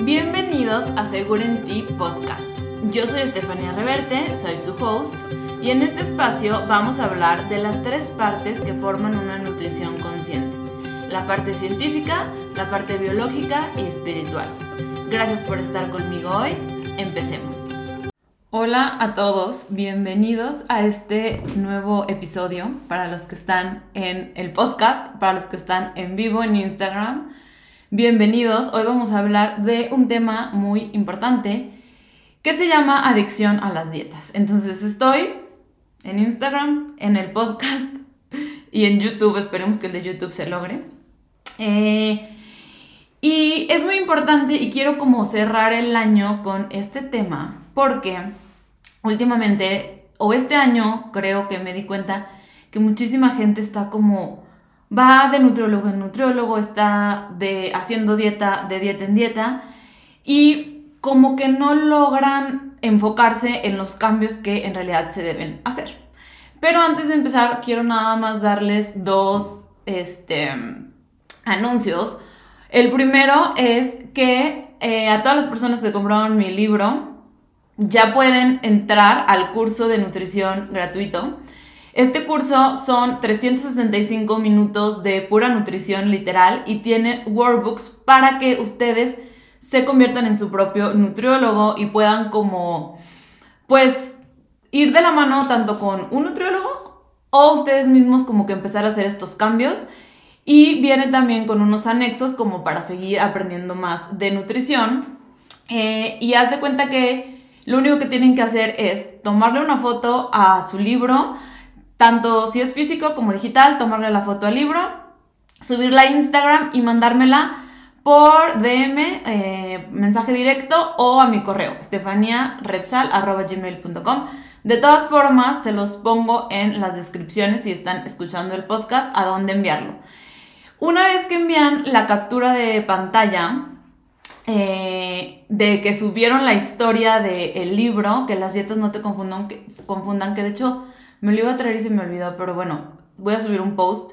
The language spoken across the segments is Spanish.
Bienvenidos a Seguro en Ti Podcast. Yo soy Estefanía Reverte, soy su host, y en este espacio vamos a hablar de las tres partes que forman una nutrición consciente. La parte científica, la parte biológica y espiritual. Gracias por estar conmigo hoy. Empecemos. Hola a todos, bienvenidos a este nuevo episodio para los que están en el podcast, para los que están en vivo en Instagram. Bienvenidos, hoy vamos a hablar de un tema muy importante que se llama adicción a las dietas. Entonces estoy en Instagram, en el podcast y en YouTube, esperemos que el de YouTube se logre. Eh, y es muy importante y quiero como cerrar el año con este tema porque últimamente o este año creo que me di cuenta que muchísima gente está como va de nutriólogo en nutriólogo, está de haciendo dieta, de dieta en dieta, y como que no logran enfocarse en los cambios que en realidad se deben hacer. Pero antes de empezar, quiero nada más darles dos este, anuncios. El primero es que eh, a todas las personas que compraron mi libro ya pueden entrar al curso de nutrición gratuito. Este curso son 365 minutos de pura nutrición literal y tiene workbooks para que ustedes se conviertan en su propio nutriólogo y puedan como, pues, ir de la mano tanto con un nutriólogo o ustedes mismos como que empezar a hacer estos cambios. Y viene también con unos anexos como para seguir aprendiendo más de nutrición. Eh, y haz de cuenta que lo único que tienen que hacer es tomarle una foto a su libro, tanto si es físico como digital, tomarle la foto al libro, subirla a Instagram y mandármela por DM, eh, mensaje directo o a mi correo, estefaniarepsal.gmail.com. De todas formas, se los pongo en las descripciones si están escuchando el podcast a dónde enviarlo. Una vez que envían la captura de pantalla eh, de que subieron la historia del libro, que las dietas no te confundan que, confundan, que de hecho me lo iba a traer y se me olvidó, pero bueno, voy a subir un post.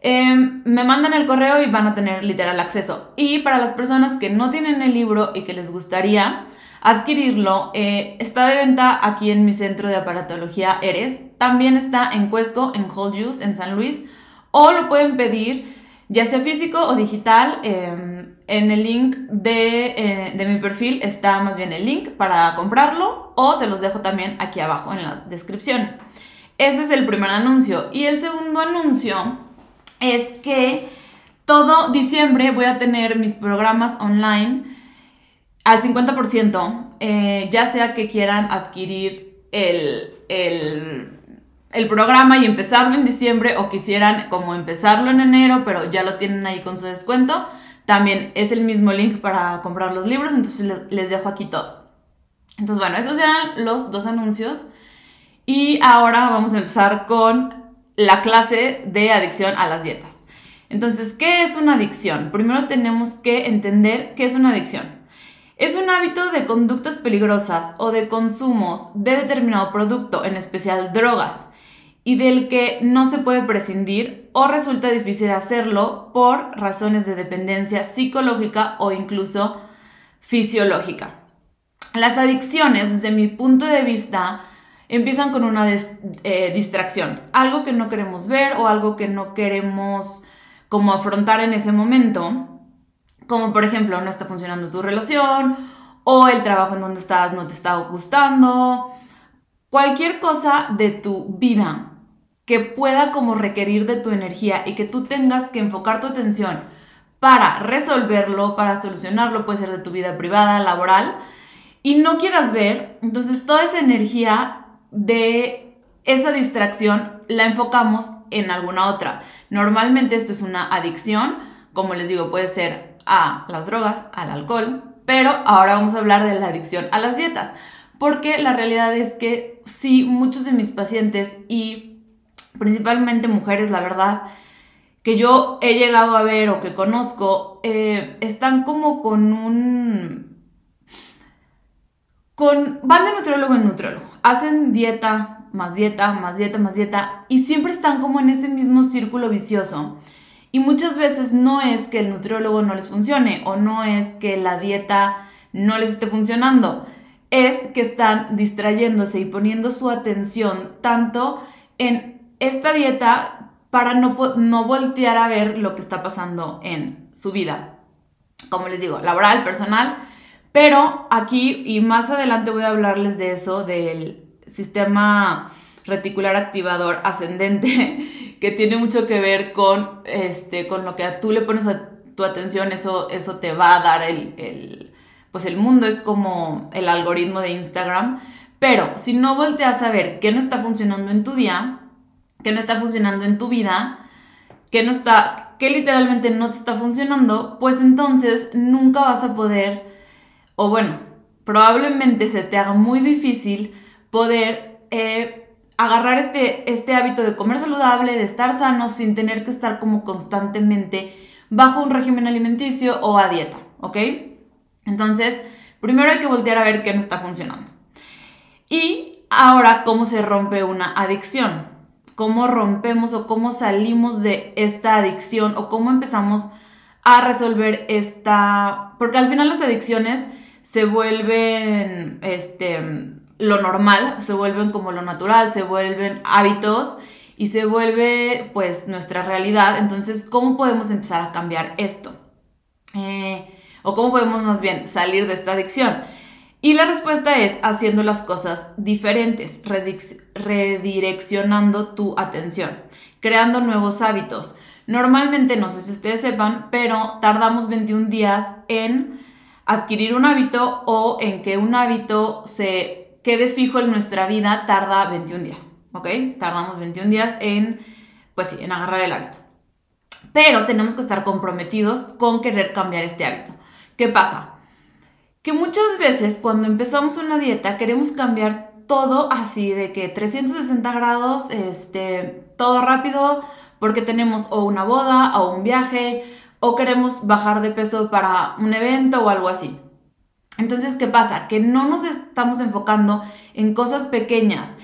Em, me mandan el correo y van a tener literal acceso. Y para las personas que no tienen el libro y que les gustaría adquirirlo, eh, está de venta aquí en mi centro de aparatología Eres. También está en Cuesco, en Whole Juice, en San Luis. O lo pueden pedir ya sea físico o digital. Em, en el link de, eh, de mi perfil está más bien el link para comprarlo o se los dejo también aquí abajo en las descripciones. Ese es el primer anuncio. Y el segundo anuncio es que todo diciembre voy a tener mis programas online al 50%, eh, ya sea que quieran adquirir el, el, el, programa y empezarlo en diciembre o quisieran como empezarlo en enero, pero ya lo tienen ahí con su descuento. También es el mismo link para comprar los libros, entonces les, dejo aquí todo. Entonces, bueno, esos eran los dos anuncios. Y ahora vamos a empezar con la clase de adicción a las dietas. Entonces, ¿qué es una adicción? Primero tenemos que entender qué es una adicción. Es un hábito de conductas peligrosas o de consumos de determinado producto, en especial drogas, y del que no se puede prescindir o resulta difícil hacerlo por razones de dependencia psicológica o incluso fisiológica. Las adicciones, desde mi punto de vista, empiezan con una eh, distracción, algo que no queremos ver o algo que no queremos como afrontar en ese momento, como por ejemplo no está funcionando tu relación o el trabajo en donde estás no te está gustando, cualquier cosa de tu vida que pueda como requerir de tu energía y que tú tengas que enfocar tu atención para resolverlo, para solucionarlo, puede ser de tu vida privada, laboral, y no quieras ver, entonces toda esa energía de esa distracción la enfocamos en alguna otra. Normalmente esto es una adicción, como les digo, puede ser a las drogas, al alcohol, pero ahora vamos a hablar de la adicción a las dietas, porque la realidad es que sí, muchos de mis pacientes y principalmente mujeres, la verdad, que yo he llegado a ver o que conozco, eh, están como con un con, van de nutriólogo en nutriólogo, hacen dieta, más dieta, más dieta, más dieta, y siempre están como en ese mismo círculo vicioso. Y muchas veces no es que el nutriólogo no les funcione o no es que la dieta no les esté funcionando, es que están distrayéndose y poniendo su atención tanto en esta dieta para no, no voltear a ver lo que está pasando en su vida. Como les digo, laboral, personal, pero aquí y más adelante voy a hablarles de eso, del sistema reticular activador ascendente, que tiene mucho que ver con, este, con lo que tú le pones a tu atención, eso, eso te va a dar el, pues el mundo, es como el algoritmo de Instagram. Pero si no volteas a ver qué no está funcionando en tu día, qué no está funcionando en tu vida, qué no está, qué literalmente no te está funcionando, pues entonces nunca vas a poder o bueno, probablemente se te haga muy difícil poder eh, agarrar este, este hábito de comer saludable, de estar sano, sin tener que estar como constantemente bajo un régimen alimenticio o a dieta, ¿ok? Entonces, primero hay que voltear a ver qué no está funcionando. Y ahora, ¿cómo se rompe una adicción? ¿Cómo rompemos o cómo salimos de esta adicción o cómo empezamos a resolver esta... Porque al final las adicciones se vuelven este, lo normal, se vuelven como lo natural, se vuelven hábitos y se vuelve pues nuestra realidad. Entonces, ¿cómo podemos empezar a cambiar esto? Eh, o cómo podemos más bien salir de esta adicción. Y la respuesta es haciendo las cosas diferentes, redireccionando tu atención, creando nuevos hábitos. Normalmente, no sé si ustedes sepan, pero tardamos 21 días en adquirir un hábito o en que un hábito se quede fijo en nuestra vida tarda 21 días, ¿ok? Tardamos 21 días en, pues sí, en agarrar el hábito. Pero tenemos que estar comprometidos con querer cambiar este hábito. ¿Qué pasa? Que muchas veces cuando empezamos una dieta queremos cambiar todo así de que 360 grados, este, todo rápido, porque tenemos o una boda o un viaje o queremos bajar de peso para un evento o algo así. Entonces, ¿qué pasa? Que no nos estamos enfocando en cosas pequeñas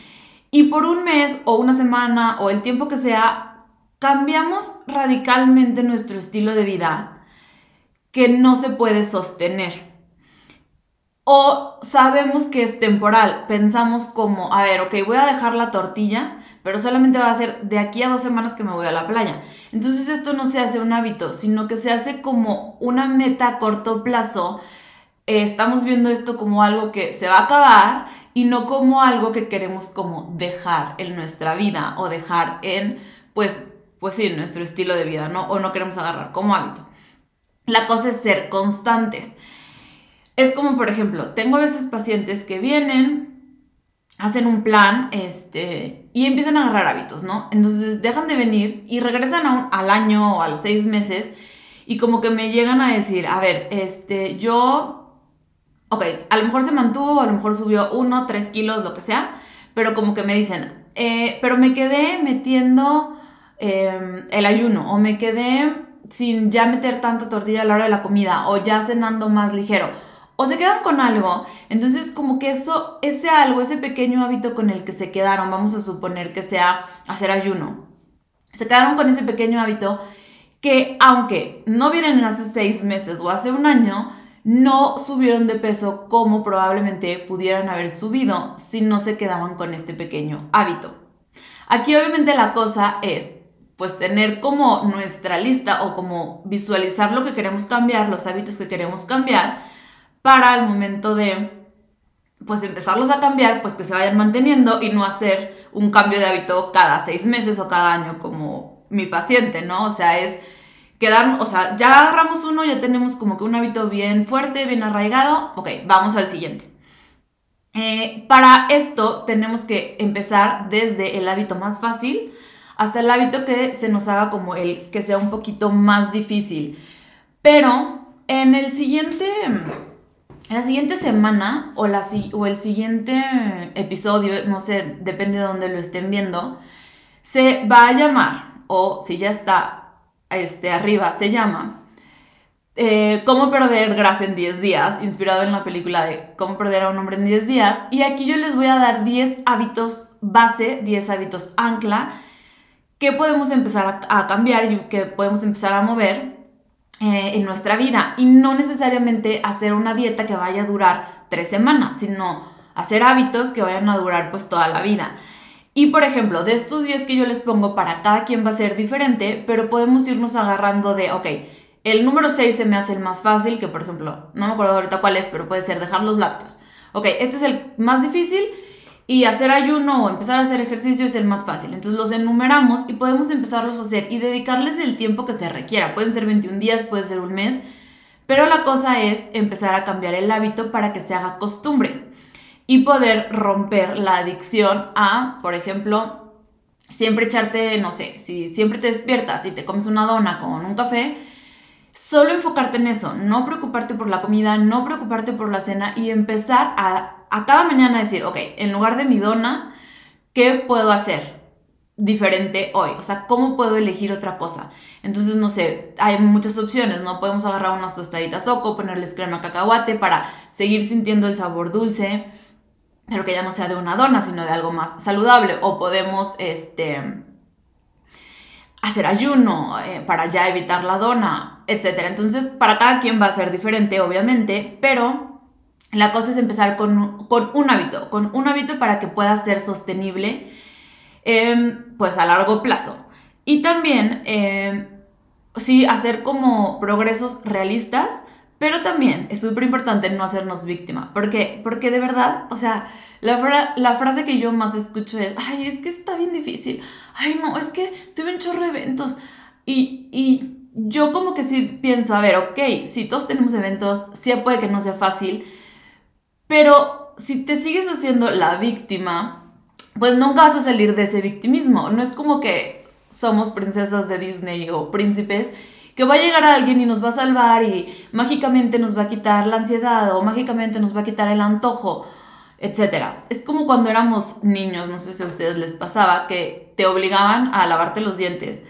y por un mes o una semana o el tiempo que sea, cambiamos radicalmente nuestro estilo de vida que no se puede sostener. O sabemos que es temporal, pensamos como, a ver, ok, voy a dejar la tortilla, pero solamente va a ser de aquí a dos semanas que me voy a la playa. Entonces esto no se hace un hábito, sino que se hace como una meta a corto plazo. Eh, estamos viendo esto como algo que se va a acabar y no como algo que queremos como dejar en nuestra vida o dejar en, pues, pues sí, nuestro estilo de vida, ¿no? O no queremos agarrar como hábito. La cosa es ser constantes. Es como, por ejemplo, tengo a veces pacientes que vienen, hacen un plan, este, y empiezan a agarrar hábitos, ¿no? Entonces dejan de venir y regresan al año o a los seis meses y como que me llegan a decir, a ver, este, yo, ok, a lo mejor se mantuvo, a lo mejor subió uno, tres kilos, lo que sea, pero como que me dicen, eh, pero me quedé metiendo em, el ayuno o me quedé sin ya meter tanta tortilla a la hora de la comida o ya cenando más ligero o se quedan con algo. Entonces, como que eso, ese algo, ese pequeño hábito con el que se quedaron, vamos a suponer que sea hacer ayuno. Se quedaron con ese pequeño hábito que, aunque no vienen hace seis meses o hace un año, no subieron de peso como probablemente pudieran haber subido si no se quedaban con este pequeño hábito. Aquí obviamente la cosa es pues tener como nuestra lista o como visualizar lo que queremos cambiar, los hábitos que queremos cambiar para el momento de pues empezarlos a cambiar, pues que se vayan manteniendo y no hacer un cambio de hábito cada seis meses o cada año como mi paciente, ¿no? O sea, es quedar, o sea, ya agarramos uno, ya tenemos como que un hábito bien fuerte, bien arraigado, ok, vamos al siguiente. Eh, para esto tenemos que empezar desde el hábito más fácil hasta el hábito que se nos haga como el que sea un poquito más difícil. Pero en el siguiente la siguiente semana o, el siguiente episodio, no sé, depende de dónde lo estén viendo, se va a llamar, o si ya está este, arriba, se llama eh, Cómo perder grasa en 10 días, inspirado en la película de Cómo perder a un hombre en 10 días. Y aquí yo les voy a dar 10 hábitos base, 10 hábitos ancla, qué podemos empezar a, cambiar y qué podemos empezar a mover eh, en nuestra vida. Y no necesariamente hacer una dieta que vaya a durar tres semanas, sino hacer hábitos que vayan a durar pues toda la vida. Y por ejemplo, de estos días que yo les pongo para cada quien va a ser diferente, pero podemos irnos agarrando de, ok, el número 6 se me hace el más fácil, que por ejemplo, no me acuerdo ahorita cuál es, pero puede ser dejar los lácteos. Ok, este es el más difícil y hacer ayuno o empezar a hacer ejercicio es el más fácil. Entonces los enumeramos y podemos empezarlos a hacer y dedicarles el tiempo que se requiera. Pueden ser 21 días, puede ser un mes, pero la cosa es empezar a cambiar el hábito para que se haga costumbre y poder romper la adicción a, por ejemplo, siempre echarte, no sé, si siempre te despiertas y te comes una dona con un café, solo enfocarte en eso, no preocuparte por la comida, no preocuparte por la cena y empezar a, a cada mañana decir, ok, en lugar de mi dona, ¿qué puedo hacer? diferente hoy, o sea, ¿cómo puedo elegir otra cosa? Entonces, no sé, hay muchas opciones, ¿no? Podemos agarrar unas tostaditas oco, ponerles crema cacahuate para seguir sintiendo el sabor dulce, pero que ya no sea de una dona, sino de algo más saludable. O podemos este, hacer ayuno eh, para ya evitar la dona, etc. Entonces, para cada quien va a ser diferente, obviamente, pero la cosa es empezar con, un hábito, con un hábito para que pueda ser sostenible, em, pues a largo plazo. Y también, em, sí, hacer como progresos realistas pero también es súper importante no hacernos víctima. ¿Por qué? Porque de verdad, o sea, la, la, frase que yo más escucho es, ay, es que está bien difícil. Ay, no, es que tuve un chorro de eventos. Y, y yo como que sí pienso, a ver, ok, si todos tenemos eventos, sí puede que no sea fácil, pero si te sigues haciendo la víctima, pues nunca vas a salir de ese victimismo. No es como que somos princesas de Disney o príncipes que va a llegar alguien y nos va a salvar y mágicamente nos va a quitar la ansiedad o mágicamente nos va a quitar el antojo, etc. Es como cuando éramos niños, no sé si a ustedes les pasaba, que te obligaban a lavarte los dientes.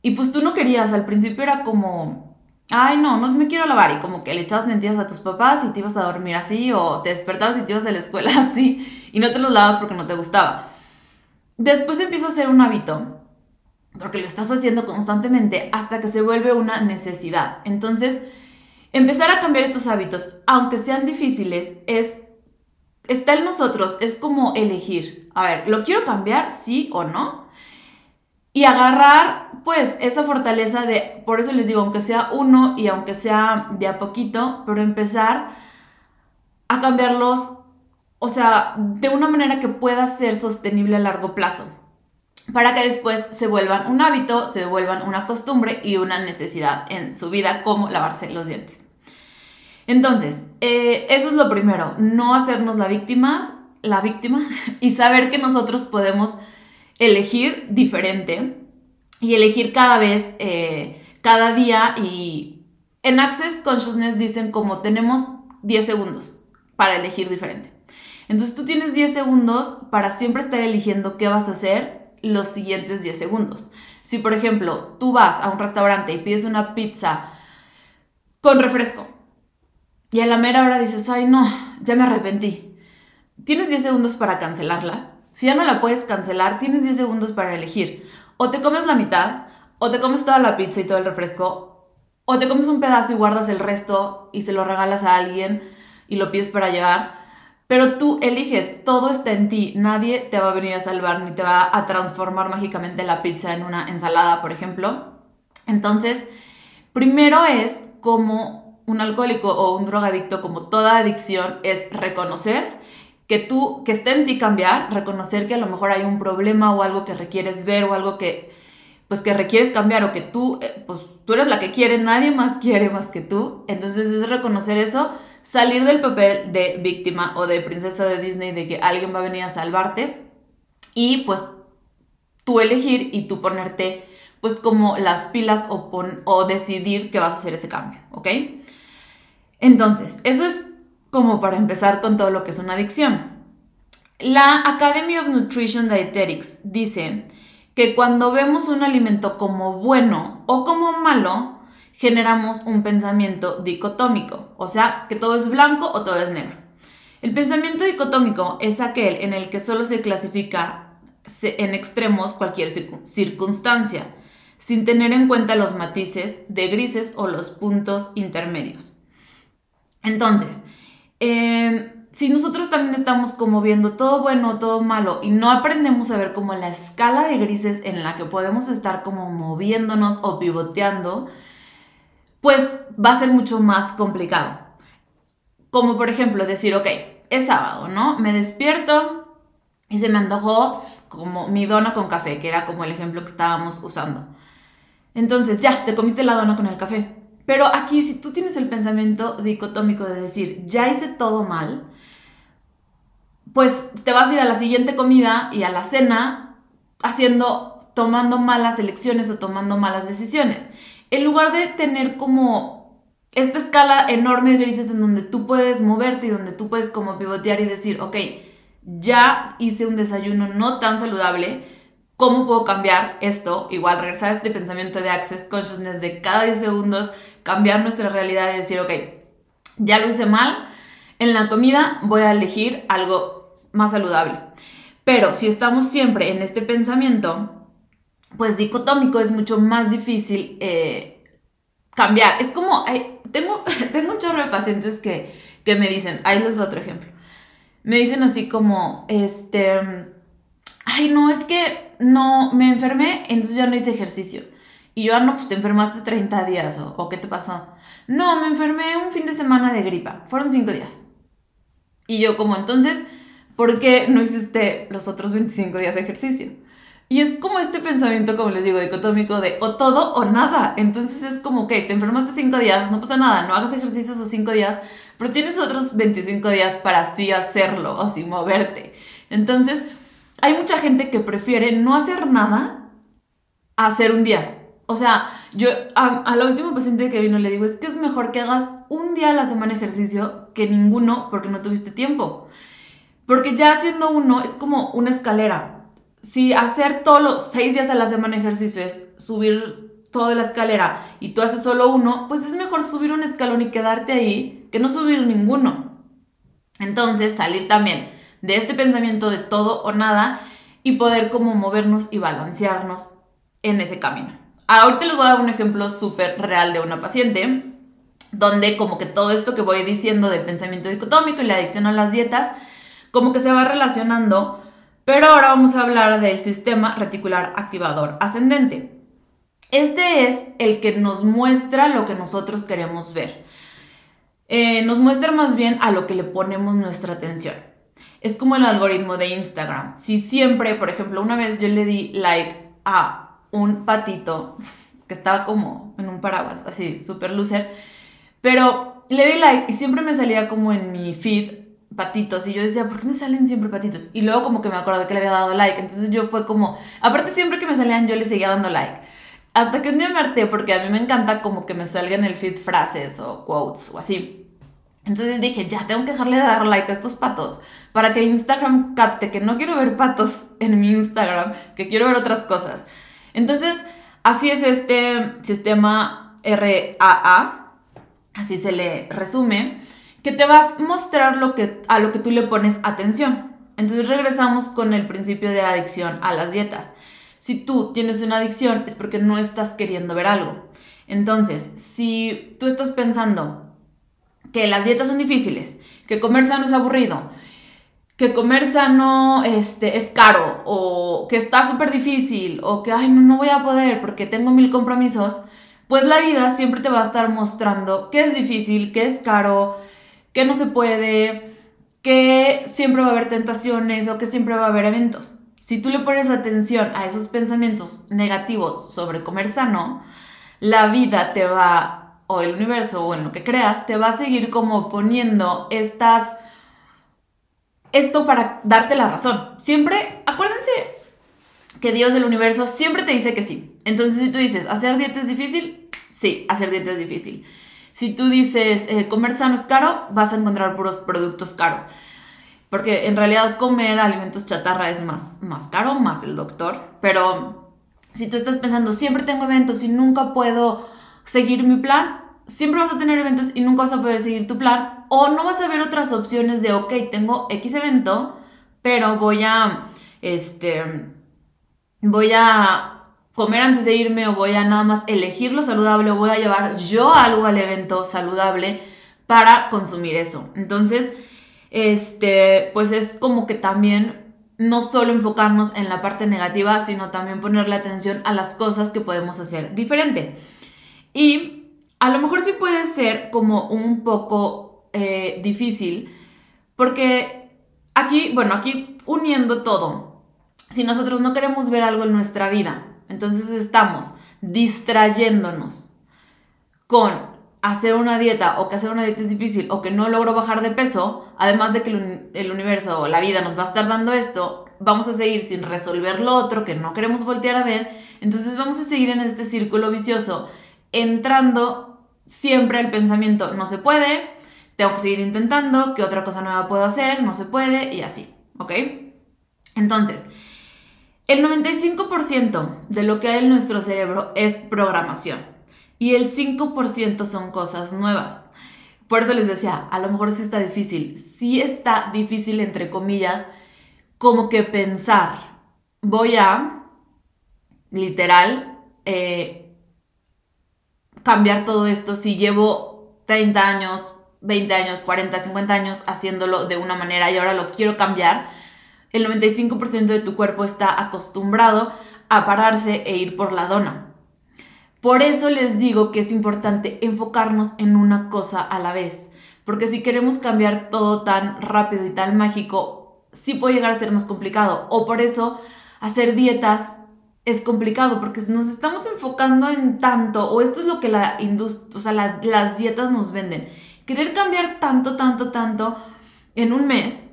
Y pues tú no querías, al principio era como, ay no, no me quiero lavar y como que le echabas mentiras a tus papás y te ibas a dormir así o te despertabas y te ibas a la escuela así y no te los lavas porque no te gustaba. Después empieza a ser un hábito porque lo estás haciendo constantemente hasta que se vuelve una necesidad. Entonces, empezar a cambiar estos hábitos, aunque sean difíciles, es está en nosotros, es como elegir. A ver, ¿lo quiero cambiar sí o no? Y agarrar pues esa fortaleza de, por eso les digo, aunque sea uno y aunque sea de a poquito, pero empezar a cambiarlos, o sea, de una manera que pueda ser sostenible a largo plazo para que después se vuelvan un hábito, se vuelvan una costumbre y una necesidad en su vida, como lavarse los dientes. Entonces, eh, eso es lo primero, no hacernos la víctima, la víctima y saber que nosotros podemos elegir diferente y elegir cada vez, eh, cada día y en Access Consciousness dicen como tenemos 10 segundos para elegir diferente. Entonces tú tienes 10 segundos para siempre estar eligiendo qué vas a hacer los siguientes 10 segundos. Si, por ejemplo, tú vas a un restaurante y pides una pizza con refresco y a la mera hora dices, ay no, ya me arrepentí. Tienes 10 segundos para cancelarla. Si ya no la puedes cancelar, tienes 10 segundos para elegir. O te comes la mitad, o te comes toda la pizza y todo el refresco, o te comes un pedazo y guardas el resto y se lo regalas a alguien y lo pides para llevar pero tú eliges, todo está en ti, nadie te va a venir a salvar ni te va a transformar mágicamente la pizza en una ensalada, por ejemplo. Entonces, primero es como un alcohólico o un drogadicto, como toda adicción, es reconocer que tú, que está en ti cambiar, reconocer que a lo mejor hay un problema o algo que requieres ver o algo que, pues que requieres cambiar o que tú, eh, pues tú eres la que quiere, nadie más quiere más que tú. Entonces es reconocer eso, salir del papel de víctima o de princesa de Disney de que alguien va a venir a salvarte y pues tú elegir y tú ponerte pues como las pilas o, o decidir que vas a hacer ese cambio, ¿ok? Entonces, eso es como para empezar con todo lo que es una adicción. La Academy of Nutrition Dietetics dice que cuando vemos un alimento como bueno o como malo, generamos un pensamiento dicotómico, o sea, que todo es blanco o todo es negro. El pensamiento dicotómico es aquel en el que solo se clasifica en extremos cualquier circunstancia, sin tener en cuenta los matices de grises o los puntos intermedios. Entonces, em, si nosotros también estamos como viendo todo bueno, todo malo y no aprendemos a ver como la escala de grises en la que podemos estar como moviéndonos o pivoteando, pues va a ser mucho más complicado. Como por ejemplo decir, ok, es sábado, ¿no? Me despierto y se me antojó como mi dona con café, que era como el ejemplo que estábamos usando. Entonces ya, te comiste la dona con el café. Pero aquí, si tú tienes el pensamiento dicotómico de decir, ya hice todo mal, pues te vas a ir a la siguiente comida y a la cena haciendo, tomando malas elecciones o tomando malas decisiones. En lugar de tener como esta escala enorme de grises en donde tú puedes moverte y donde tú puedes como pivotear y decir, ok, ya hice un desayuno no tan saludable, ¿cómo puedo cambiar esto? Igual regresar a este pensamiento de Access Consciousness de cada 10 segundos, cambiar nuestra realidad y decir, ok, ya lo hice mal, en la comida voy a elegir algo más saludable. Pero si estamos siempre en este pensamiento, pues dicotómico es mucho más difícil eh, cambiar. Es como, tengo, tengo un chorro de pacientes que, que me dicen, ahí les doy otro ejemplo, me dicen así como, este, ay no, es que no, me enfermé, entonces ya no hice ejercicio. Y yo, ah, no, pues te enfermaste 30 días, o, ¿qué te pasó? No, me enfermé un fin de semana de gripa, fueron 5 días. Y yo como, entonces, ¿por qué no hiciste los otros 25 días de ejercicio? Y es como este pensamiento, como les digo, dicotómico de o todo o nada. Entonces es como, que te enfermaste 5 días, no pasa nada, no hagas ejercicio esos 5 días, pero tienes otros 25 días para así hacerlo o sin moverte. Entonces, hay mucha gente que prefiere no hacer nada a hacer un día. O sea, yo a, la última paciente que vino le digo, es que es mejor que hagas un día a la semana ejercicio que ninguno porque no tuviste tiempo. Porque ya haciendo uno es como una escalera. Si hacer todos los seis días a la semana ejercicio es subir toda la escalera y tú haces solo uno, pues es mejor subir un escalón y quedarte ahí que no subir ninguno. Entonces, salir también de este pensamiento de todo o nada y poder como movernos y balancearnos en ese camino. Ahorita les voy a dar un ejemplo súper real de una paciente, donde como que todo esto que voy diciendo del pensamiento dicotómico y la adicción a las dietas, como que se va relacionando, pero ahora vamos a hablar del sistema reticular activador ascendente. Este es el que nos muestra lo que nosotros queremos ver. Eh, nos muestra más bien a lo que le ponemos nuestra atención. Es como el algoritmo de Instagram. Si siempre, por ejemplo, una vez yo le di like a un patito que estaba como en un paraguas, así, súper loser. Pero le di like y siempre me salía como en mi feed patitos y yo decía, ¿por qué me salen siempre patitos? Y luego como que me acordé que le había dado like, entonces yo fue como, aparte siempre que me salían yo le seguía dando like. Hasta que un día me harté porque a mí me encanta como que me salgan el feed frases o quotes o así. Entonces dije, ya tengo que dejarle de dar like a estos patos para que Instagram capte que no quiero ver patos en mi Instagram, que quiero ver otras cosas. Entonces, así es este sistema RAA, así se le resume, que te vas a mostrar lo que, a lo que tú le pones atención. Entonces regresamos con el principio de adicción a las dietas. Si tú tienes una adicción es porque no estás queriendo ver algo. Entonces, si tú estás pensando que las dietas son difíciles, que comer sano es aburrido, que comer sano este, es caro o que está súper difícil o que, ay, no, no voy a poder porque tengo mil compromisos, pues la vida siempre te va a estar mostrando que es difícil, que es caro, que no se puede, que siempre va a haber tentaciones o que siempre va a haber eventos. Si tú le pones atención a esos pensamientos negativos sobre comer sano, la vida te va, o el universo, o en lo que creas, te va a seguir como poniendo estas esto para darte la razón. Siempre, acuérdense que Dios del universo siempre te dice que sí. Entonces, si tú dices, ¿hacer dieta es difícil? Sí, hacer dieta es difícil. Si tú dices, eh, comer sano es caro, vas a encontrar puros productos caros. Porque en realidad comer alimentos chatarra es más, más caro, más el doctor. Pero si tú estás pensando, siempre tengo eventos y nunca puedo seguir mi plan, siempre vas a tener eventos y nunca vas a poder seguir tu plan o no vas a ver otras opciones de, ok, tengo X evento, pero voy a, este, voy a comer antes de irme o voy a nada más elegir lo saludable o voy a llevar yo algo al evento saludable para consumir eso. Entonces, este, pues es como que también no solo enfocarnos en la parte negativa, sino también ponerle atención a las cosas que podemos hacer diferente. Y a lo mejor sí puede ser como un poco eh, difícil, porque aquí, bueno, aquí uniendo todo, si nosotros no queremos ver algo en nuestra vida, entonces estamos distrayéndonos con hacer una dieta o que hacer una dieta es difícil o que no logro bajar de peso, además de que el universo o la vida nos va a estar dando esto, vamos a seguir sin resolver lo otro que no queremos voltear a ver, entonces vamos a seguir en este círculo vicioso, entrando siempre al pensamiento, no se puede, tengo que seguir intentando, ¿qué otra cosa nueva puedo hacer? No se puede y así, ¿ok? Entonces, el 95% de lo que hay en nuestro cerebro es programación y el 5% son cosas nuevas. Por eso les decía, a lo mejor sí está difícil, sí está difícil entre comillas, como que pensar, voy a, literal, eh, cambiar todo esto si llevo 30 años, 20 años, 40, 50 años haciéndolo de una manera y ahora lo quiero cambiar el 95% de tu cuerpo está acostumbrado a pararse e ir por la dona. Por eso les digo que es importante enfocarnos en una cosa a la vez, porque si queremos cambiar todo tan rápido y tan mágico, sí puede llegar a ser más complicado. O por eso hacer dietas es complicado, porque nos estamos enfocando en tanto, o esto es lo que la o sea, las dietas nos venden. Querer cambiar tanto, tanto, tanto en un mes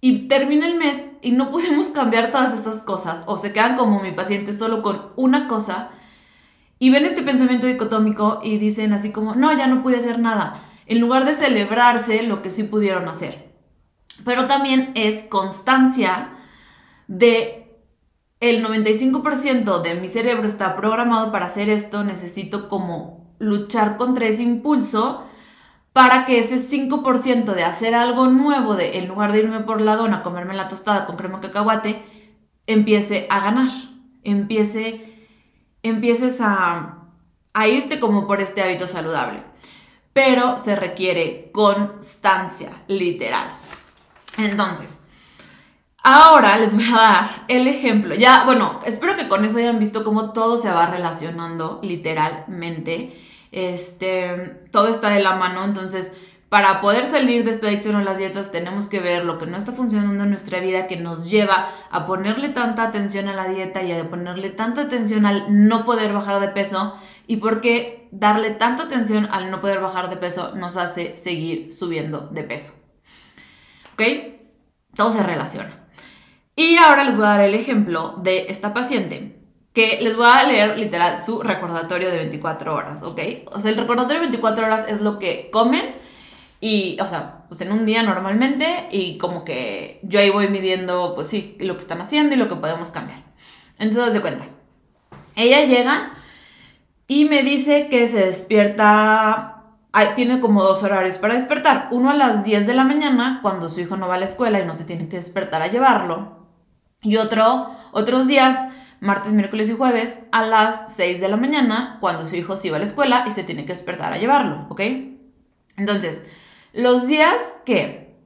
y termina el mes y no podemos cambiar todas estas cosas o se quedan como mi paciente solo con una cosa y ven este pensamiento dicotómico y dicen así como, no, ya no pude hacer nada, en lugar de celebrarse lo que sí pudieron hacer. Pero también es constancia de el 95% de mi cerebro está programado para hacer esto, necesito como luchar contra ese impulso para que ese 5% de hacer algo nuevo, de en lugar de irme por la dona, comerme la tostada con crema cacahuate, empiece a ganar, empiece, empieces a, a irte como por este hábito saludable. Pero se requiere constancia, literal. Entonces, ahora les voy a dar el ejemplo. Ya, bueno, espero que con eso hayan visto cómo todo se va relacionando literalmente este, todo está de la mano, entonces para poder salir de esta adicción a las dietas tenemos que ver lo que no está funcionando en nuestra vida que nos lleva a ponerle tanta atención a la dieta y a ponerle tanta atención al no poder bajar de peso y por qué darle tanta atención al no poder bajar de peso nos hace seguir subiendo de peso. ¿Ok? Todo se relaciona. Y ahora les voy a dar el ejemplo de esta paciente que les voy a leer literal su recordatorio de 24 horas, ¿ok? O sea, el recordatorio de 24 horas es lo que comen y, o sea, pues en un día normalmente y como que yo ahí voy midiendo, pues sí, lo que están haciendo y lo que podemos cambiar. Entonces, de cuenta. Ella llega y me dice que se despierta, tiene como dos horarios para despertar. Uno a las 10 de la mañana, cuando su hijo no va a la escuela y no se tiene que despertar a llevarlo. Y otro, otros días martes, miércoles y jueves a las 6 de la mañana cuando su hijo se va a la escuela y se tiene que despertar a llevarlo, ¿ok? Entonces, los días que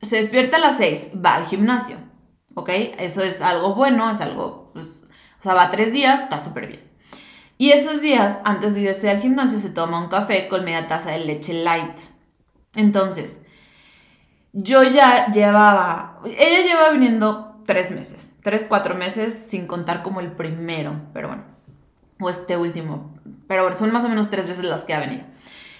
se despierta a las 6, va al gimnasio, ¿ok? Eso es algo bueno, es algo, pues, o sea, va tres días, está súper bien. Y esos días, antes de irse al gimnasio, se toma un café con media taza de leche light. Entonces, yo ya llevaba, ella lleva viniendo tres meses, tres, cuatro meses, sin contar como el primero, pero bueno, o este último, pero bueno, son más o menos tres veces las que ha venido.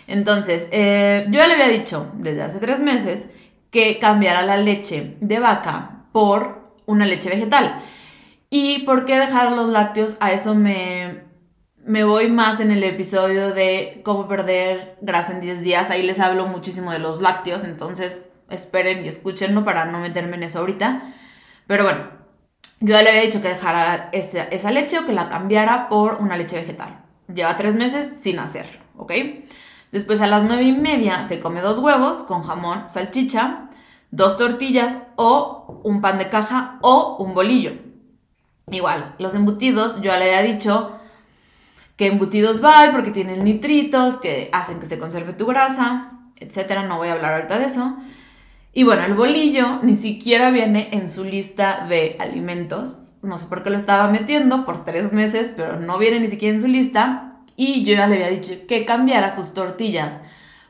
Entonces, eh, yo ya le había dicho desde hace tres meses que cambiara la leche de vaca por una leche vegetal. ¿Y por qué dejar los lácteos? A eso me, me voy más en el episodio de cómo perder grasa en 10 días. Ahí les hablo muchísimo de los lácteos, entonces esperen y escúchenlo para no meterme en eso ahorita. Pero bueno, yo ya le había dicho que dejara esa, leche o que la cambiara por una leche vegetal. Lleva tres meses sin hacer, ¿ok? Después a las nueve y media se come dos huevos con jamón, salchicha, dos tortillas o un pan de caja o un bolillo. Igual, los embutidos, yo le había dicho que embutidos va porque tienen nitritos que hacen que se conserve tu grasa, etcétera. No voy a hablar ahorita de eso. Y bueno, el bolillo ni siquiera viene en su lista de alimentos. No sé por qué lo estaba metiendo por tres meses, pero no viene ni siquiera en su lista. Y yo ya le había dicho que cambiara sus tortillas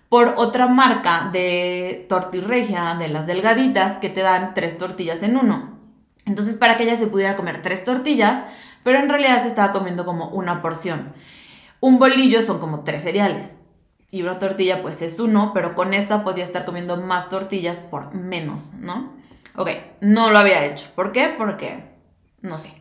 por otra marca de tortirregia, de las delgaditas, que te dan tres tortillas en uno. Entonces, para que ella se pudiera comer tres tortillas, pero en realidad se estaba comiendo como una porción. Un bolillo son como tres cereales y una tortilla pues es uno, pero con esta podía estar comiendo más tortillas por menos, ¿no? Ok, no lo había hecho. ¿Por qué? Porque no sé.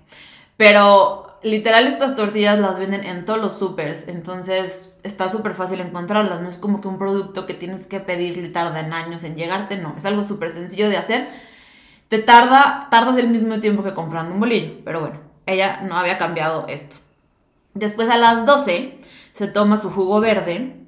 Pero literal estas tortillas las venden en todos los supers, entonces está súper fácil encontrarlas, no es como que un producto que tienes que pedir y tarda en años en llegarte, no, es algo súper sencillo de hacer. Te tarda, tardas el mismo tiempo que comprando un bolillo, pero bueno, ella no había cambiado esto. Después a las 12 se toma su jugo verde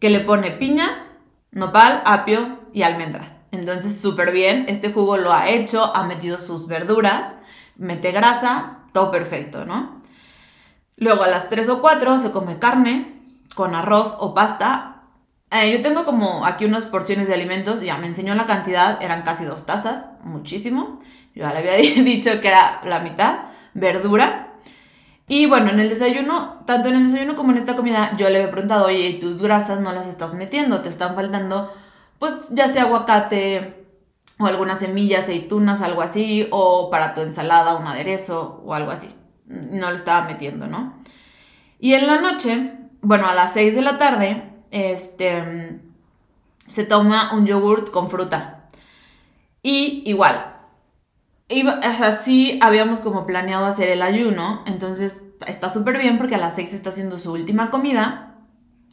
que le pone piña, nopal, apio y almendras. Entonces, súper bien, este jugo lo ha hecho, ha metido sus verduras, mete grasa, todo perfecto, ¿no? Luego a las 3 o 4 se come carne con arroz o pasta. Eh, yo tengo como aquí unas porciones de alimentos, ya me enseñó la cantidad, eran casi dos tazas, muchísimo. Yo ya le había dicho que era la mitad, verdura, y bueno, en el desayuno, tanto en el desayuno como en esta comida, yo le había preguntado, oye, ¿y tus grasas no las estás metiendo? ¿Te están faltando, pues, ya sea aguacate o algunas semillas, aceitunas, algo así, o para tu ensalada, un aderezo o algo así? No lo estaba metiendo, ¿no? Y en la noche, bueno, a las 6 de la tarde, este, se toma un yogurt con fruta. Y igual, así habíamos como planeado hacer el ayuno, entonces está súper bien porque a las 6 está haciendo su última comida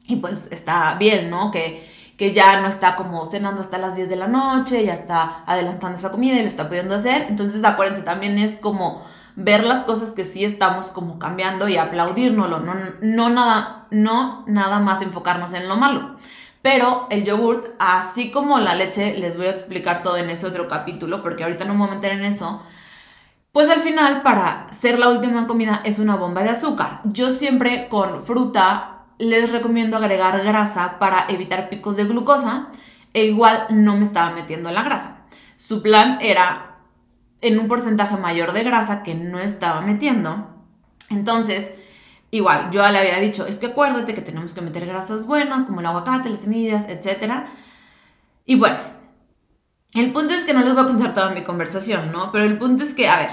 y pues está bien, ¿no? Que, que ya no está como cenando hasta las 10 de la noche, ya está adelantando esa comida y lo está pudiendo hacer. Entonces acuérdense, también es como ver las cosas que sí estamos como cambiando y aplaudírnoslo, no, no, nada, no nada más enfocarnos en lo malo. Pero el yogurt, así como la leche, les voy a explicar todo en ese otro capítulo, porque ahorita no me voy a meter en eso. Pues al final, para ser la última comida, es una bomba de azúcar. Yo siempre con fruta les recomiendo agregar grasa para evitar picos de glucosa e igual no me estaba metiendo la grasa. Su plan era en un porcentaje mayor de grasa que no estaba metiendo. Entonces, Igual, yo le había dicho, es que acuérdate que tenemos que meter grasas buenas, como el aguacate, las semillas, etc. Y bueno, el punto es que no les voy a contar toda mi conversación, ¿no? Pero el punto es que, a ver,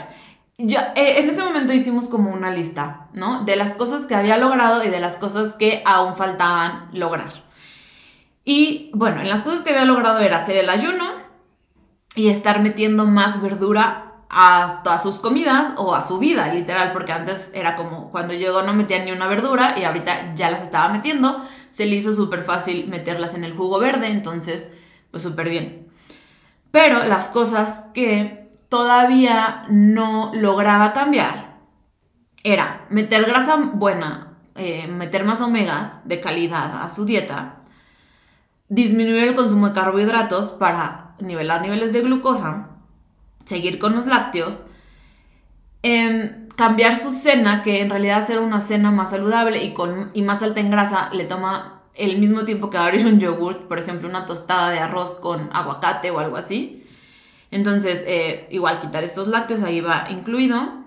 yo, eh, en ese momento hicimos como una lista, ¿no? De las cosas que había logrado y de las cosas que aún faltaban lograr. Y bueno, en las cosas que había logrado era hacer el ayuno y estar metiendo más verdura a todas sus comidas o a su vida, literal, porque antes era como cuando llegó no metía ni una verdura y ahorita ya las estaba metiendo, se le hizo súper fácil meterlas en el jugo verde, entonces, pues súper bien. Pero las cosas que todavía no lograba cambiar era meter grasa buena, eh, meter más omegas de calidad a su dieta, disminuir el consumo de carbohidratos para nivelar niveles de glucosa, seguir con los lácteos, em, cambiar su cena, que en realidad hacer una cena más saludable y, con, y más alta en grasa le toma el mismo tiempo que abrir un yogurt, por ejemplo, una tostada de arroz con aguacate o algo así. Entonces, eh, igual quitar esos lácteos, ahí va incluido.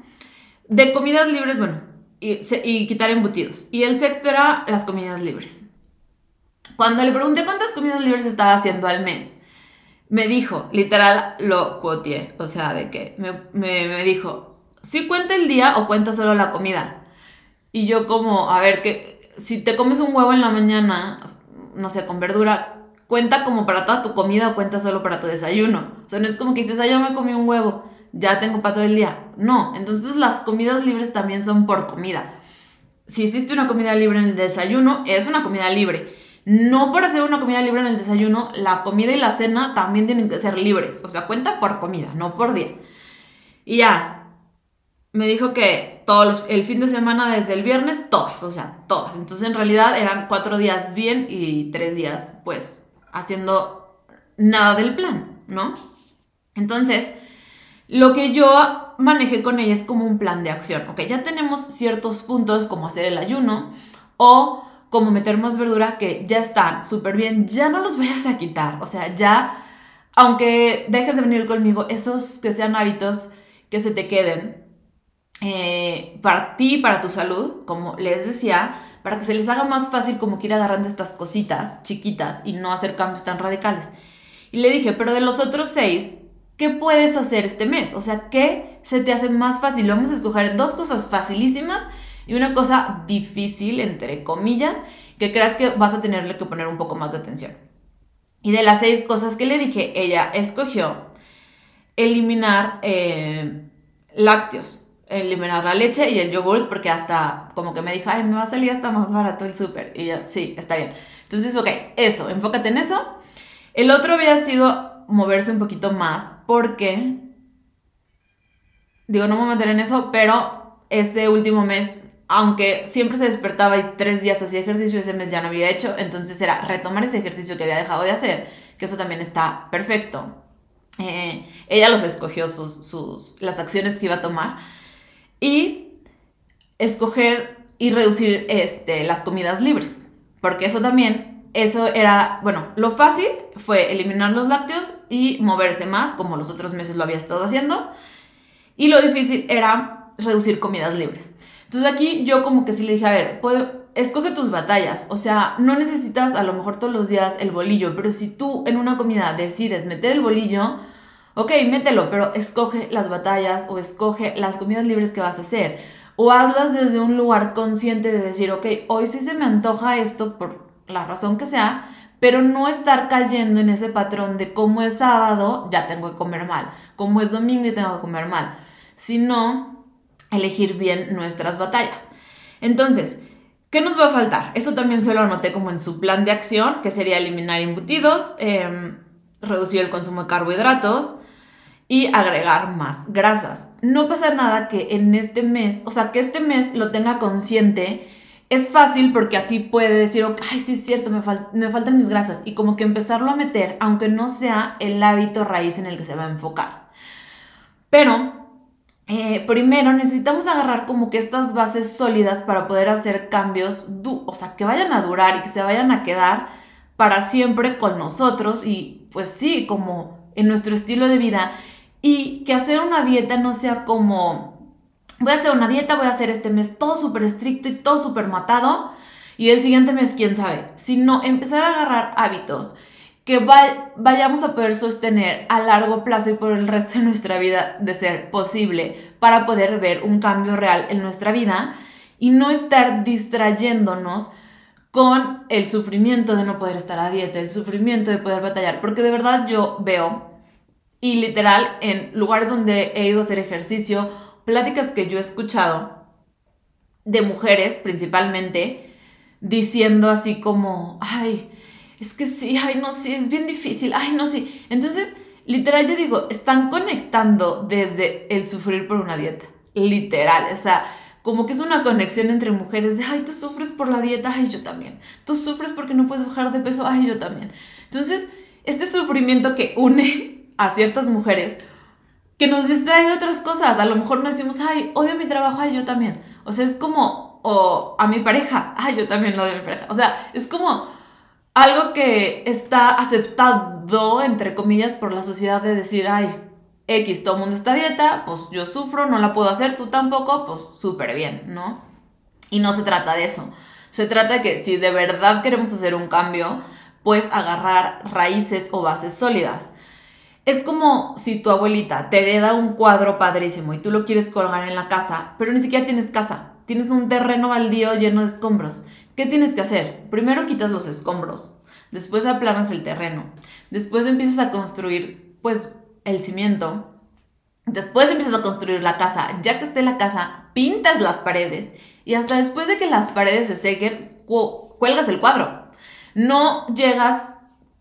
De comidas libres, bueno, y, y, quitar embutidos. Y el sexto era las comidas libres. Cuando le pregunté cuántas comidas libres estaba haciendo al mes, me dijo, literal lo cuoteé, o sea, de que me, dijo, ¿sí cuenta el día o cuenta solo la comida? Y yo como, a ver, que si te comes un huevo en la mañana, no sé, con verdura, ¿cuenta como para toda tu comida o cuenta solo para tu desayuno? O sea, no es como que dices, ah, ya me comí un huevo, ya tengo para todo el día. No, entonces las comidas libres también son por comida. Si existe una comida libre en el desayuno, es una comida libre no por hacer una comida libre en el desayuno, la comida y la cena también tienen que ser libres. O sea, cuenta por comida, no por día. Y ya, me dijo que todos el fin de semana desde el viernes, todas, o sea, todas. Entonces en realidad eran cuatro días bien y tres días, pues, haciendo nada del plan, ¿no? Entonces, lo que yo manejé con ella es como un plan de acción, ¿ok? Ya tenemos ciertos puntos como hacer el ayuno o como meter más verdura que ya están súper bien, ya no los vayas a quitar, o sea, ya, aunque dejes de venir conmigo, esos que sean hábitos que se te queden eh, para ti, para tu salud, como les decía, para que se les haga más fácil como que ir agarrando estas cositas chiquitas y no hacer cambios tan radicales. Y le dije, pero de los otros seis, ¿qué puedes hacer este mes? O sea, ¿qué se te hace más fácil? Vamos a escoger dos cosas facilísimas y una cosa difícil, entre comillas, que creas que vas a tenerle que poner un poco más de atención. Y de las seis cosas que le dije, ella escogió eliminar eh, lácteos, eliminar la leche y el yogurt, porque hasta como que me dijo, ay, me va a salir hasta más barato el súper. Y yo, sí, está bien. Entonces, ok, eso, enfócate en eso. El otro había sido moverse un poquito más, porque, digo, no me voy a meter en eso, pero este último mes aunque siempre se despertaba y tres días hacía ejercicio, ese mes ya no había hecho, entonces era retomar ese ejercicio que había dejado de hacer, que eso también está perfecto. Eh, ella los escogió, sus, sus, las acciones que iba a tomar, y escoger y reducir este, las comidas libres, porque eso también, eso era, bueno, lo fácil fue eliminar los lácteos y moverse más, como los otros meses lo había estado haciendo, y lo difícil era reducir comidas libres. Entonces aquí yo como que sí le dije, a ver, escoge tus batallas, o sea, no necesitas a lo mejor todos los días el bolillo, pero si tú en una comida decides meter el bolillo, ok, mételo, pero escoge las batallas o escoge las comidas libres que vas a hacer. O hazlas desde un lugar consciente de decir, ok, hoy sí se me antoja esto por la razón que sea, pero no estar cayendo en ese patrón de cómo es sábado, ya tengo que comer mal, como es domingo y tengo que comer mal, sino elegir bien nuestras batallas. Entonces, ¿qué nos va a faltar? Eso también se lo anoté como en su plan de acción, que sería eliminar embutidos, em, reducir el consumo de carbohidratos y agregar más grasas. No pasa nada que en este mes, o sea, que este mes lo tenga consciente. Es fácil porque así puede decir, ay, sí es cierto, me, me faltan mis grasas. Y como que empezarlo a meter, aunque no sea el hábito raíz en el que se va a enfocar. Pero eh, primero necesitamos agarrar como que estas bases sólidas para poder hacer cambios, o sea, que vayan a durar y que se vayan a quedar para siempre con nosotros y pues sí, como en nuestro estilo de vida. Y que hacer una dieta no sea como, voy a hacer una dieta, voy a hacer este mes todo súper estricto y todo súper matado y el siguiente mes quién sabe, sino empezar a agarrar hábitos que vayamos a poder sostener a largo plazo y por el resto de nuestra vida de ser posible para poder ver un cambio real en nuestra vida y no estar distrayéndonos con el sufrimiento de no poder estar a dieta, el sufrimiento de poder batallar, porque de verdad yo veo y literal en lugares donde he ido a hacer ejercicio, pláticas que yo he escuchado de mujeres principalmente diciendo así como, ay, es que sí, ay, no, sí, es bien difícil, ay, no, sí. Entonces, literal, yo digo, están conectando desde el sufrir por una dieta, literal, o sea, como que es una conexión entre mujeres de, ay, tú sufres por la dieta, ay, yo también. Tú sufres porque no puedes bajar de peso, ay, yo también. Entonces, este sufrimiento que une a ciertas mujeres, que nos distrae de otras cosas, a lo mejor nos decimos, ay, odio mi trabajo, ay, yo también. O sea, es como, o a mi pareja, ay, yo también lo odio a mi pareja. O sea, es como algo que está aceptado, entre comillas, por la sociedad de decir, ay, X, todo el mundo está dieta, pues yo sufro, no la puedo hacer, tú tampoco, pues súper bien, ¿no? Y no se trata de eso. Se trata de que si de verdad queremos hacer un cambio, pues agarrar raíces o bases sólidas. Es como si tu abuelita te hereda un cuadro padrísimo y tú lo quieres colgar en la casa, pero ni siquiera tienes casa. Tienes un terreno baldío lleno de escombros. ¿Qué tienes que hacer? Primero quitas los escombros, después aplanas el terreno, después empiezas a construir pues el cimiento, después empiezas a construir la casa, ya que esté la casa, pintas las paredes y hasta después de que las paredes se sequen, cuelgas el cuadro. No llegas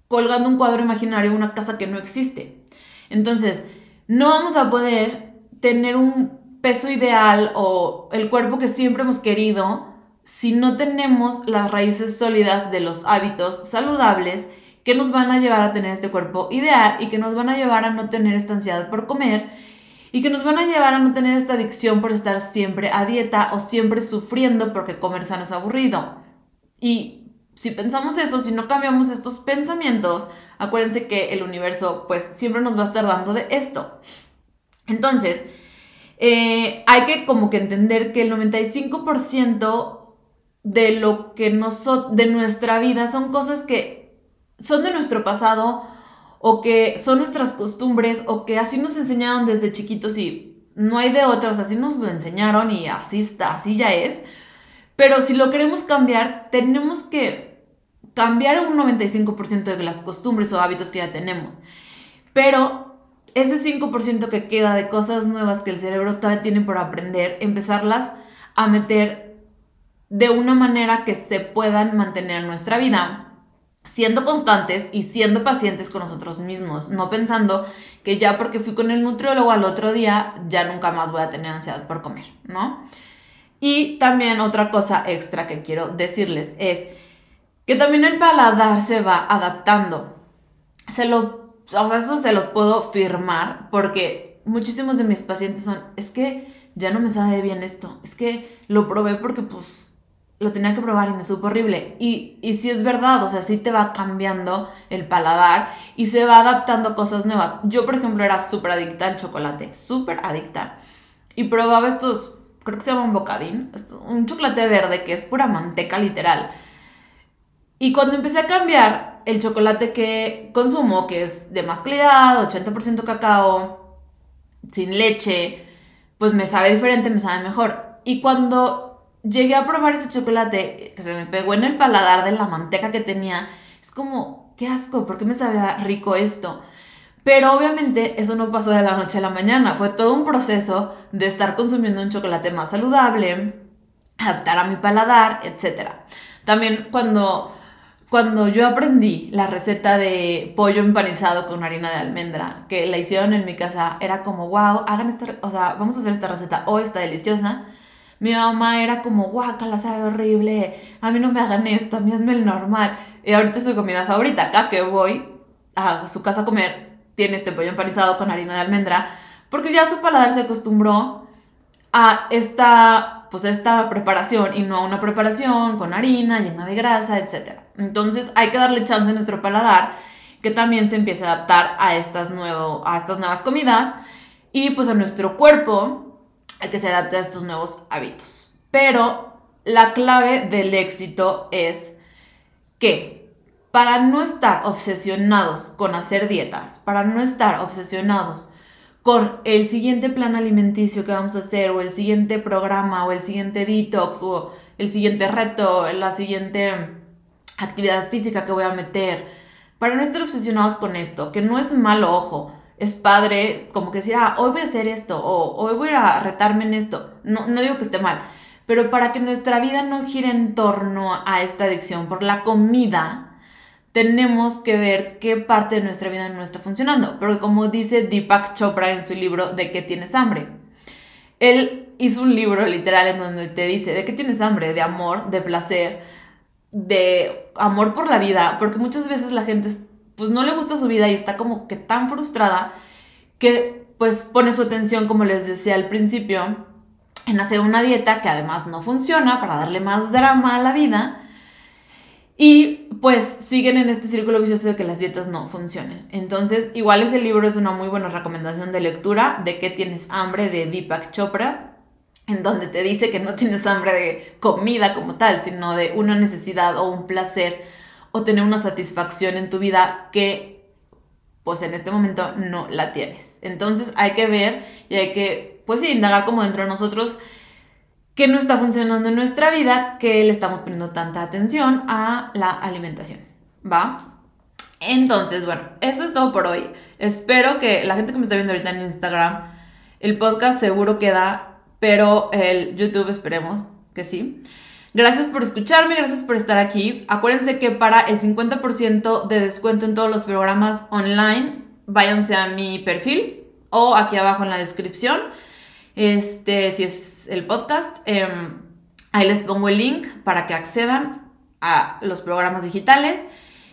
colgando un cuadro imaginario en una casa que no existe. Entonces, no vamos a poder tener un peso ideal o el cuerpo que siempre hemos querido si no tenemos las raíces sólidas de los hábitos saludables que nos van a llevar a tener este cuerpo ideal y que nos van a llevar a no tener esta ansiedad por comer y que nos van a llevar a no tener esta adicción por estar siempre a dieta o siempre sufriendo porque comer sano es aburrido. Y si pensamos eso, si no cambiamos estos pensamientos, acuérdense que el universo pues siempre nos va a estar dando de esto. Entonces, eh, hay que como que entender que el 95% de lo que nos, de nuestra vida son cosas que son de nuestro pasado o que son nuestras costumbres o que así nos enseñaron desde chiquitos y no hay de otras, así nos lo enseñaron y así está, así ya es. Pero si lo queremos cambiar, tenemos que cambiar un 95% de las costumbres o hábitos que ya tenemos. Pero ese 5% que queda de cosas nuevas que el cerebro todavía tiene por aprender, empezarlas a meter de una manera que se puedan mantener en nuestra vida siendo constantes y siendo pacientes con nosotros mismos, no pensando que ya porque fui con el nutriólogo al otro día, ya nunca más voy a tener ansiedad por comer, ¿no? Y también otra cosa extra que quiero decirles es que también el paladar se va adaptando. Se lo, o sea, eso se los puedo firmar porque muchísimos de mis pacientes son, es que ya no me sabe bien esto, es que lo probé porque pues lo tenía que probar y me supo horrible. Y, y sí es verdad, o sea, sí te va cambiando el paladar y se va adaptando cosas nuevas. Yo, por ejemplo, era súper adicta al chocolate, súper adicta. Y probaba estos, creo que se llaman bocadín, un chocolate verde que es pura manteca literal. Y cuando empecé a cambiar el chocolate que consumo, que es de más calidad, 80% cacao, sin leche, pues me sabe diferente, me sabe mejor. Y cuando llegué a probar ese chocolate que se me pegó en el paladar de la manteca que tenía. Es como, qué asco, ¿por qué me sabía rico esto? Pero obviamente eso no pasó de la noche a la mañana, fue todo un proceso de estar consumiendo un chocolate más saludable, adaptar a mi paladar, etc. También cuando, cuando yo aprendí la receta de pollo empanizado con harina de almendra, que la hicieron en mi casa, era como, wow, hagan esta, o sea, vamos a hacer esta receta, hoy está deliciosa mi mamá era como, la sabe horrible, a mí no me hagan esto, a mí hazme el normal. Y ahorita es su comida favorita. Acá que voy a su casa a comer, tiene este pollo empanizado con harina de almendra, porque ya su paladar se acostumbró a esta, pues esta preparación y no a una preparación con harina llena de grasa, etc. Entonces hay que darle chance a nuestro paladar que también se empiece a adaptar a estas, nuevo, a estas nuevas comidas y pues a nuestro cuerpo hay que se adapte a estos nuevos hábitos. Pero la clave del éxito es que para no estar obsesionados con hacer dietas, para no estar obsesionados con el siguiente plan alimenticio que vamos a hacer, o el siguiente programa, o el siguiente detox, o el siguiente reto, la siguiente actividad física que voy a meter, para no estar obsesionados con esto, que no es malo, ojo, es padre como que decir, ah, hoy voy a hacer esto o hoy voy a retarme en esto. No, no digo que esté mal, pero para que nuestra vida no gire en torno a esta adicción por la comida, tenemos que ver qué parte de nuestra vida no está funcionando. Porque como dice Deepak Chopra en su libro ¿De qué tienes hambre? Él hizo un libro literal en donde te dice, ¿de qué tienes hambre? De amor, de placer, de amor por la vida, porque muchas veces la gente pues no le gusta su vida y está como que tan frustrada que pues pone su atención, como les decía al principio, en hacer una dieta que además no funciona para darle más drama a la vida. Y pues siguen en este círculo vicioso de que las dietas no funcionen. Entonces, igual ese libro es una muy buena recomendación de lectura de qué tienes hambre de Deepak Chopra, en donde te dice que no tienes hambre de comida como tal, sino de una necesidad o un placer o tener una satisfacción en tu vida que pues en este momento no la tienes. Entonces hay que ver y hay que pues indagar como dentro de nosotros qué no está funcionando en nuestra vida, que le estamos poniendo tanta atención a la alimentación, ¿va? Entonces, bueno, eso es todo por hoy. Espero que la gente que me está viendo ahorita en Instagram, el podcast seguro queda, pero el YouTube esperemos que sí. Gracias por escucharme, gracias por estar aquí. Acuérdense que para el 50% de descuento en todos los programas online, váyanse a mi perfil o aquí abajo en la descripción. Este, si es el podcast, em, ahí les pongo el link para que accedan a los programas digitales.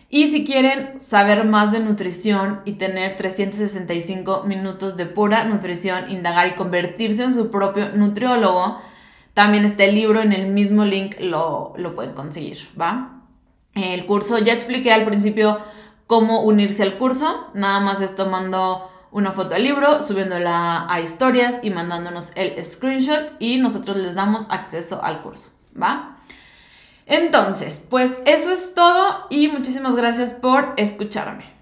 Y si quieren saber más de nutrición y tener 365 minutos de pura nutrición, indagar y convertirse en su propio nutriólogo, también este libro en el mismo link lo, lo pueden conseguir, ¿va? El curso, ya expliqué al principio cómo unirse al curso, nada más es tomando una foto del libro, subiéndola a historias y mandándonos el screenshot y nosotros les damos acceso al curso, ¿va? Entonces, pues eso es todo y muchísimas gracias por escucharme.